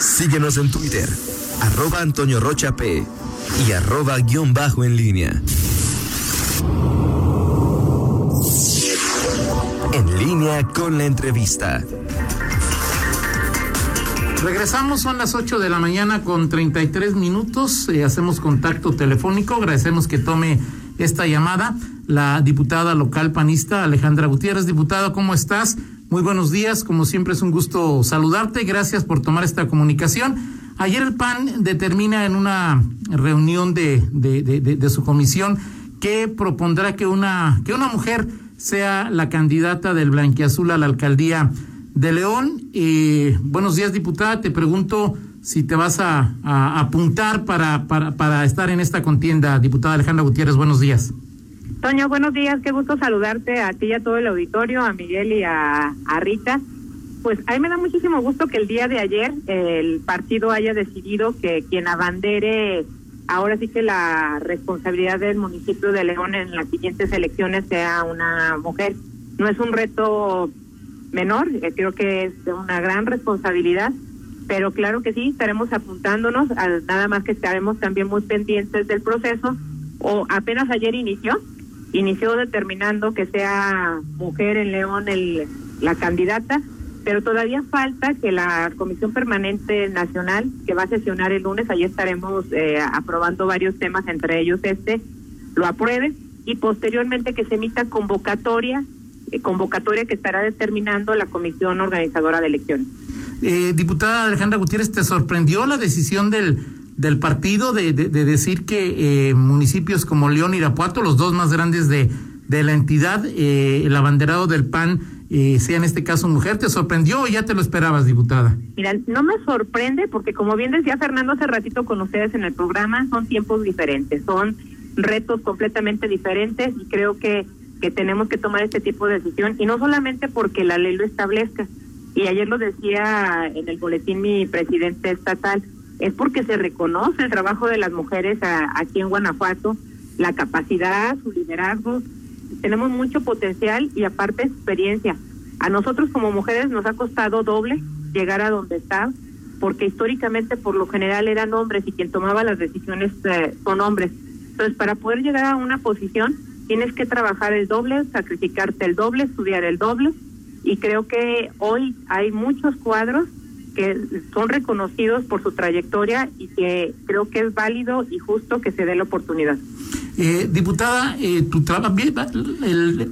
Síguenos en Twitter, arroba Antonio Rocha P y arroba guion bajo en línea. En línea con la entrevista. Regresamos, son las 8 de la mañana con 33 minutos. Eh, hacemos contacto telefónico. Agradecemos que tome esta llamada la diputada local panista Alejandra Gutiérrez. Diputada, ¿cómo estás? Muy buenos días. Como siempre es un gusto saludarte. Gracias por tomar esta comunicación. Ayer el PAN determina en una reunión de, de, de, de su comisión que propondrá que una, que una mujer sea la candidata del Blanquiazul a la alcaldía de León. Eh, buenos días, diputada. Te pregunto si te vas a, a apuntar para, para, para, estar en esta contienda, diputada Alejandra Gutiérrez. Buenos días. Toño, buenos días. Qué gusto saludarte a ti y a todo el auditorio, a Miguel y a, Rita. Pues a mí me da muchísimo gusto que el día de ayer el partido haya decidido que quien abandere ahora sí que la responsabilidad del municipio de León en las siguientes elecciones sea una mujer. No es un reto menor, eh, creo que es una gran responsabilidad, pero claro que sí, estaremos apuntándonos, a, nada más que estaremos también muy pendientes del proceso, o apenas ayer inició, inició determinando que sea mujer en León el, la candidata, pero todavía falta que la Comisión Permanente Nacional, que va a sesionar el lunes, ahí estaremos eh, aprobando varios temas, entre ellos este, lo apruebe y posteriormente que se emita convocatoria eh, convocatoria que estará determinando la comisión organizadora de elecciones. Eh, diputada Alejandra Gutiérrez, ¿te sorprendió la decisión del, del partido de, de, de decir que eh, municipios como León y Irapuato, los dos más grandes de, de la entidad, eh, el abanderado del PAN, eh, sea en este caso mujer? ¿Te sorprendió o ya te lo esperabas, diputada? Mira, no me sorprende porque como bien decía Fernando hace ratito con ustedes en el programa, son tiempos diferentes, son retos completamente diferentes y creo que que tenemos que tomar este tipo de decisión y no solamente porque la ley lo establezca. Y ayer lo decía en el boletín mi presidente estatal, es porque se reconoce el trabajo de las mujeres aquí en Guanajuato, la capacidad, su liderazgo. Tenemos mucho potencial y aparte experiencia. A nosotros como mujeres nos ha costado doble llegar a donde está, porque históricamente por lo general eran hombres y quien tomaba las decisiones eh, son hombres. Entonces, para poder llegar a una posición, tienes que trabajar el doble, sacrificarte el doble, estudiar el doble y creo que hoy hay muchos cuadros que son reconocidos por su trayectoria y que creo que es válido y justo que se dé la oportunidad. Eh, diputada, eh, tu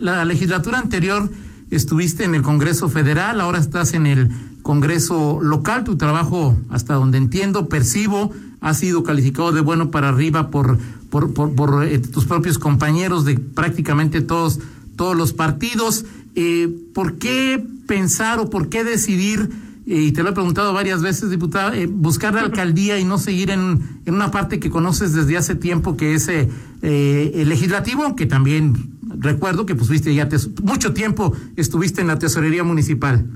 la legislatura anterior estuviste en el Congreso Federal, ahora estás en el Congreso local, tu trabajo, hasta donde entiendo, percibo, ha sido calificado de bueno para arriba por por, eh, tus propios compañeros de prácticamente todos, todos los partidos. Eh, ¿Por qué pensar o por qué decidir, y te lo he preguntado varias veces, diputada, eh, buscar la alcaldía y no seguir en, en una parte que conoces desde hace tiempo, que es eh, el legislativo, aunque también recuerdo que pues fuiste ya mucho tiempo estuviste en la tesorería municipal?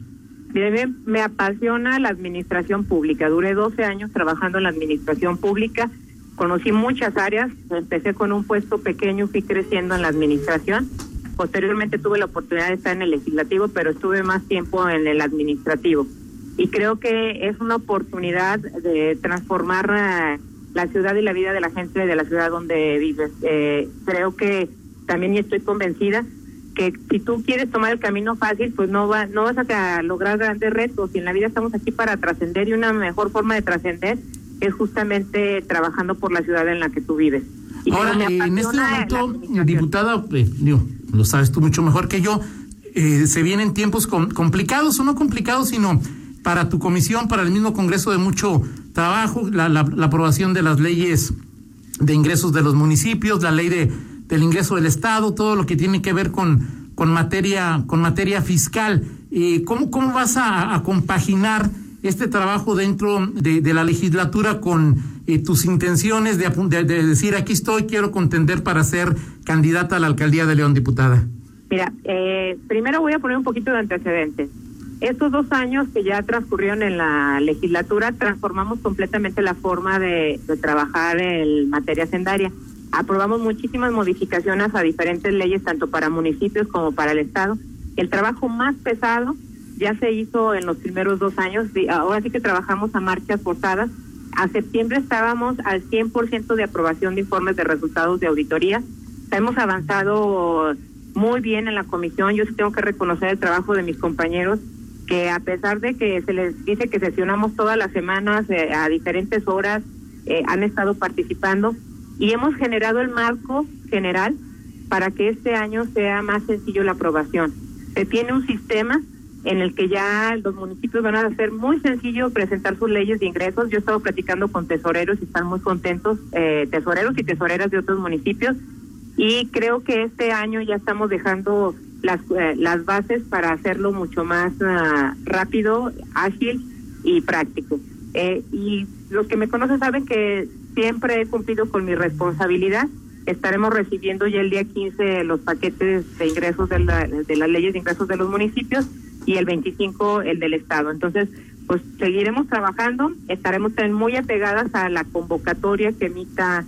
Bien, me apasiona la administración pública. Duré 12 años trabajando en la administración pública conocí muchas áreas, empecé con un puesto pequeño, fui creciendo en la administración, posteriormente tuve la oportunidad de estar en el legislativo, pero estuve más tiempo en el administrativo. Y creo que es una oportunidad de transformar uh, la ciudad y la vida de la gente de la ciudad donde vives. Eh, creo que también estoy convencida que si tú quieres tomar el camino fácil, pues no va, no vas a lograr grandes retos. Y en la vida estamos aquí para trascender y una mejor forma de trascender es justamente trabajando por la ciudad en la que tú vives. Y Ahora, eh, en este momento, diputada, eh, digo, lo sabes tú mucho mejor que yo, eh, se vienen tiempos com complicados, o no complicados, sino para tu comisión, para el mismo Congreso de mucho trabajo, la, la, aprobación de las leyes de ingresos de los municipios, la ley de, del ingreso del Estado, todo lo que tiene que ver con, con materia, con materia fiscal. Eh, ¿cómo, ¿Cómo vas a, compaginar este trabajo dentro de, de la legislatura con eh, tus intenciones de, de, de, decir aquí estoy, quiero contender para ser candidata a la alcaldía de León, diputada? Mira, eh, primero voy a poner un poquito de antecedentes. Estos dos años que ya transcurrieron en la legislatura, transformamos completamente la forma de, trabajar en materia sendaria. Aprobamos muchísimas modificaciones a diferentes leyes, tanto para municipios como para el Estado. El trabajo más pesado ya se hizo en los primeros dos años, ahora sí que trabajamos a marchas forzadas. A septiembre estábamos al 100% de aprobación de informes de resultados de auditoría. Hemos avanzado muy bien en la comisión. Yo sí tengo que reconocer el trabajo de mis compañeros, que a pesar de que se les dice que sesionamos todas las semanas eh, a diferentes horas, eh, han estado participando y hemos generado el marco general para que este año sea más sencillo la aprobación. Se tiene un sistema en el que ya los municipios van a hacer muy sencillo presentar sus leyes de ingresos. Yo he estado platicando con tesoreros y están muy contentos, eh, tesoreros y tesoreras de otros municipios, y creo que este año ya estamos dejando las, eh, las bases para hacerlo mucho más ah, rápido, ágil y práctico. Eh, y los que me conocen saben que siempre he cumplido con mi responsabilidad. Estaremos recibiendo ya el día 15 los paquetes de ingresos de, la, de las leyes de ingresos de los municipios y el 25 el del Estado. Entonces, pues seguiremos trabajando, estaremos muy apegadas a la convocatoria que emita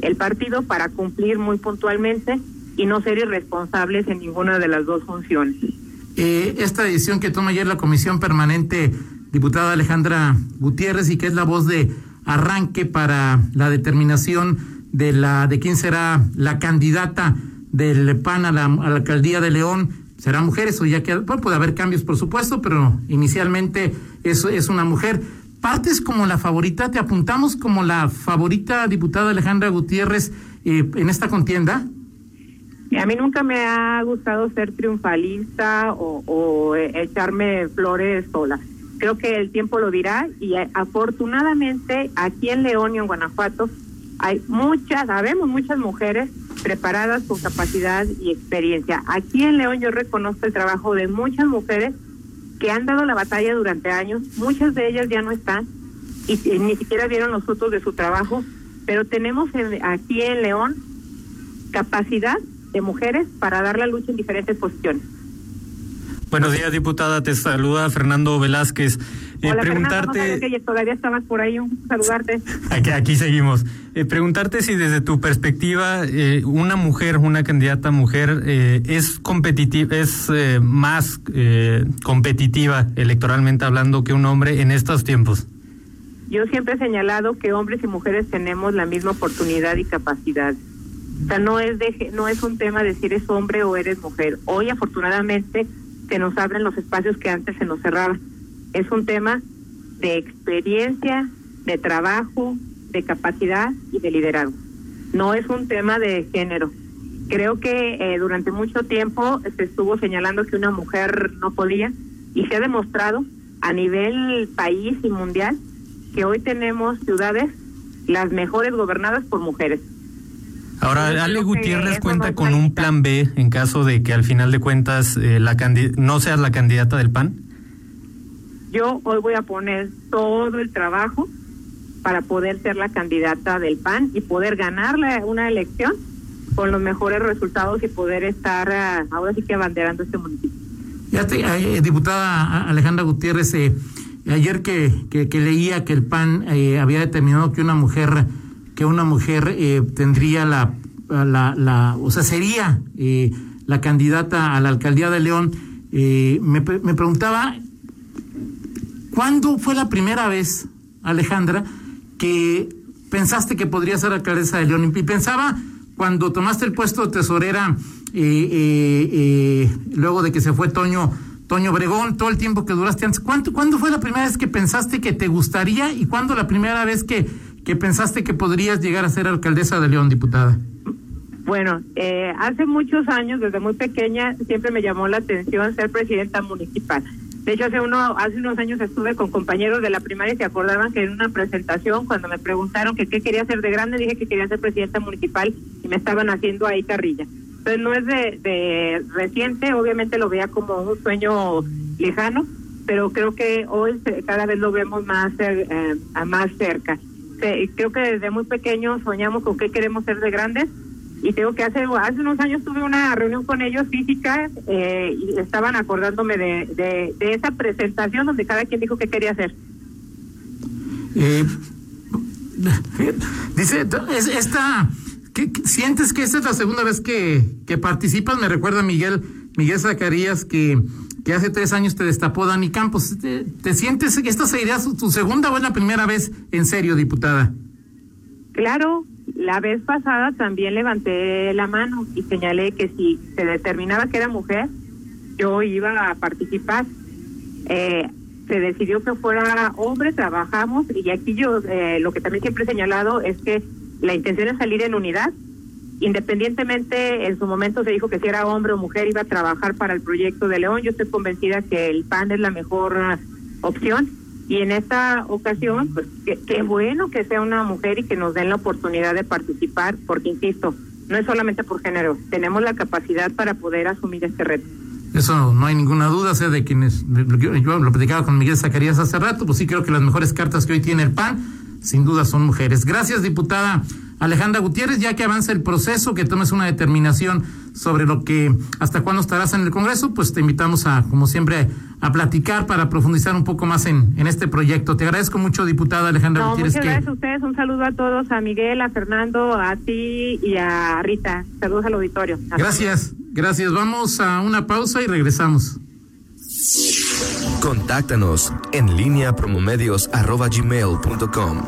el partido para cumplir muy puntualmente y no ser irresponsables en ninguna de las dos funciones. Eh, esta decisión que toma ayer la Comisión Permanente, diputada Alejandra Gutiérrez, y que es la voz de arranque para la determinación de la de quién será la candidata del PAN a la, alcaldía de León, será mujeres o ya que puede haber cambios por supuesto, pero inicialmente eso es una mujer partes como la favorita, te apuntamos como la favorita diputada Alejandra Gutiérrez eh, en esta contienda. A mí nunca me ha gustado ser triunfalista o, eh, echarme flores sola. Creo que el tiempo lo dirá y eh, afortunadamente aquí en León y en Guanajuato hay muchas, sabemos muchas mujeres preparadas con capacidad y experiencia. Aquí en León yo reconozco el trabajo de muchas mujeres que han dado la batalla durante años, muchas de ellas ya no están y, ni siquiera vieron los frutos de su trabajo, pero tenemos aquí en León capacidad de mujeres para dar la lucha en diferentes posiciones. Buenos días, diputada. Te saluda Fernando Velázquez. Eh, preguntarte. que todavía estabas por ahí. Un saludarte. Aquí, aquí seguimos. Eh, preguntarte si desde tu perspectiva eh, una mujer, una candidata mujer, eh, es competitiva, es eh, más competitiva electoralmente hablando que un hombre en estos tiempos. Yo siempre he señalado que hombres y mujeres tenemos la misma oportunidad y capacidad. O sea, no es de, no es un tema de si eres hombre o eres mujer. Hoy afortunadamente se nos abren los espacios que antes se nos cerraban. Es un tema de experiencia, de trabajo, de capacidad y de liderazgo. No es un tema de género. Creo que eh, durante mucho tiempo se estuvo señalando que una mujer no podía y se ha demostrado a nivel país y mundial que hoy tenemos ciudades las mejores gobernadas por mujeres. Ahora, Ale Gutiérrez cuenta con un plan B en caso de que al final de cuentas eh, la no seas la candidata del PAN. Yo hoy voy a poner todo el trabajo para poder ser la candidata del PAN y poder ganarle una elección con los mejores resultados y poder estar eh, ahora sí que abanderando este municipio. Ya te, eh, diputada Alejandra Gutiérrez, ayer que, que, leía que el PAN había determinado que una mujer que una mujer eh, tendría la, la, la, o sea, sería eh, la candidata a la alcaldía de León, eh, me, me preguntaba, ¿cuándo fue la primera vez, Alejandra, que pensaste que podría ser alcaldesa de León? Y pensaba cuando tomaste el puesto de tesorera, luego de que se fue Toño, Toño Bregón, todo el tiempo que duraste antes, ¿cuánto, ¿cuándo fue la primera vez que pensaste que te gustaría y cuándo la primera vez que ¿Qué pensaste que podrías llegar a ser alcaldesa de León, diputada? Bueno, eh, hace muchos años, desde muy pequeña, siempre me llamó la atención ser presidenta municipal. De hecho, hace, uno, hace unos años estuve con compañeros de la primaria y se acordaban que en una presentación, cuando me preguntaron que qué quería hacer de grande, dije que quería ser presidenta municipal y me estaban haciendo ahí carrilla. Entonces, no es de, de reciente, obviamente lo veía como un sueño lejano, pero creo que hoy cada vez lo vemos más, eh, más cerca creo que desde muy pequeños soñamos con qué queremos ser de grandes y tengo que hace hace unos años tuve una reunión con ellos física eh, y estaban acordándome de, de, esa presentación donde cada quien dijo qué quería hacer. Eh, dice, esta, ¿qué, ¿sientes que esta es la segunda vez que, que participas? Me recuerda Miguel, Miguel Zacarías que que hace tres años te destapó Dani Campos. ¿Te, sientes, esta sería tu segunda o es la primera vez en serio, diputada? Claro, la vez pasada también levanté la mano y señalé que si se determinaba que era mujer, yo iba a participar. Eh, se decidió que fuera hombre, trabajamos y aquí yo eh, lo que también siempre he señalado es que la intención es salir en unidad. Independientemente, en su momento se dijo que si era hombre o mujer iba a trabajar para el proyecto de León. Yo estoy convencida que el PAN es la mejor uh, opción. Y en esta ocasión, pues qué bueno que sea una mujer y que nos den la oportunidad de participar, porque insisto, no es solamente por género, tenemos la capacidad para poder asumir este reto. Eso no hay ninguna duda, sea de quienes, yo lo platicaba con Miguel Zacarías hace rato, pues sí creo que las mejores cartas que hoy tiene el PAN, sin duda son mujeres. Gracias, diputada Alejandra Gutiérrez, ya que avanza el proceso, que tomes una determinación sobre lo que, hasta cuándo estarás en el Congreso, pues te invitamos a, como siempre, a platicar para profundizar un poco más en, en este proyecto. Te agradezco mucho, diputada Alejandra Gutiérrez. Muchas gracias a ustedes, un saludo a todos, a Miguel, a Fernando, a ti y a Rita. Saludos al auditorio. Gracias, gracias. Vamos a una pausa y regresamos. Contáctanos en línea promomedios.com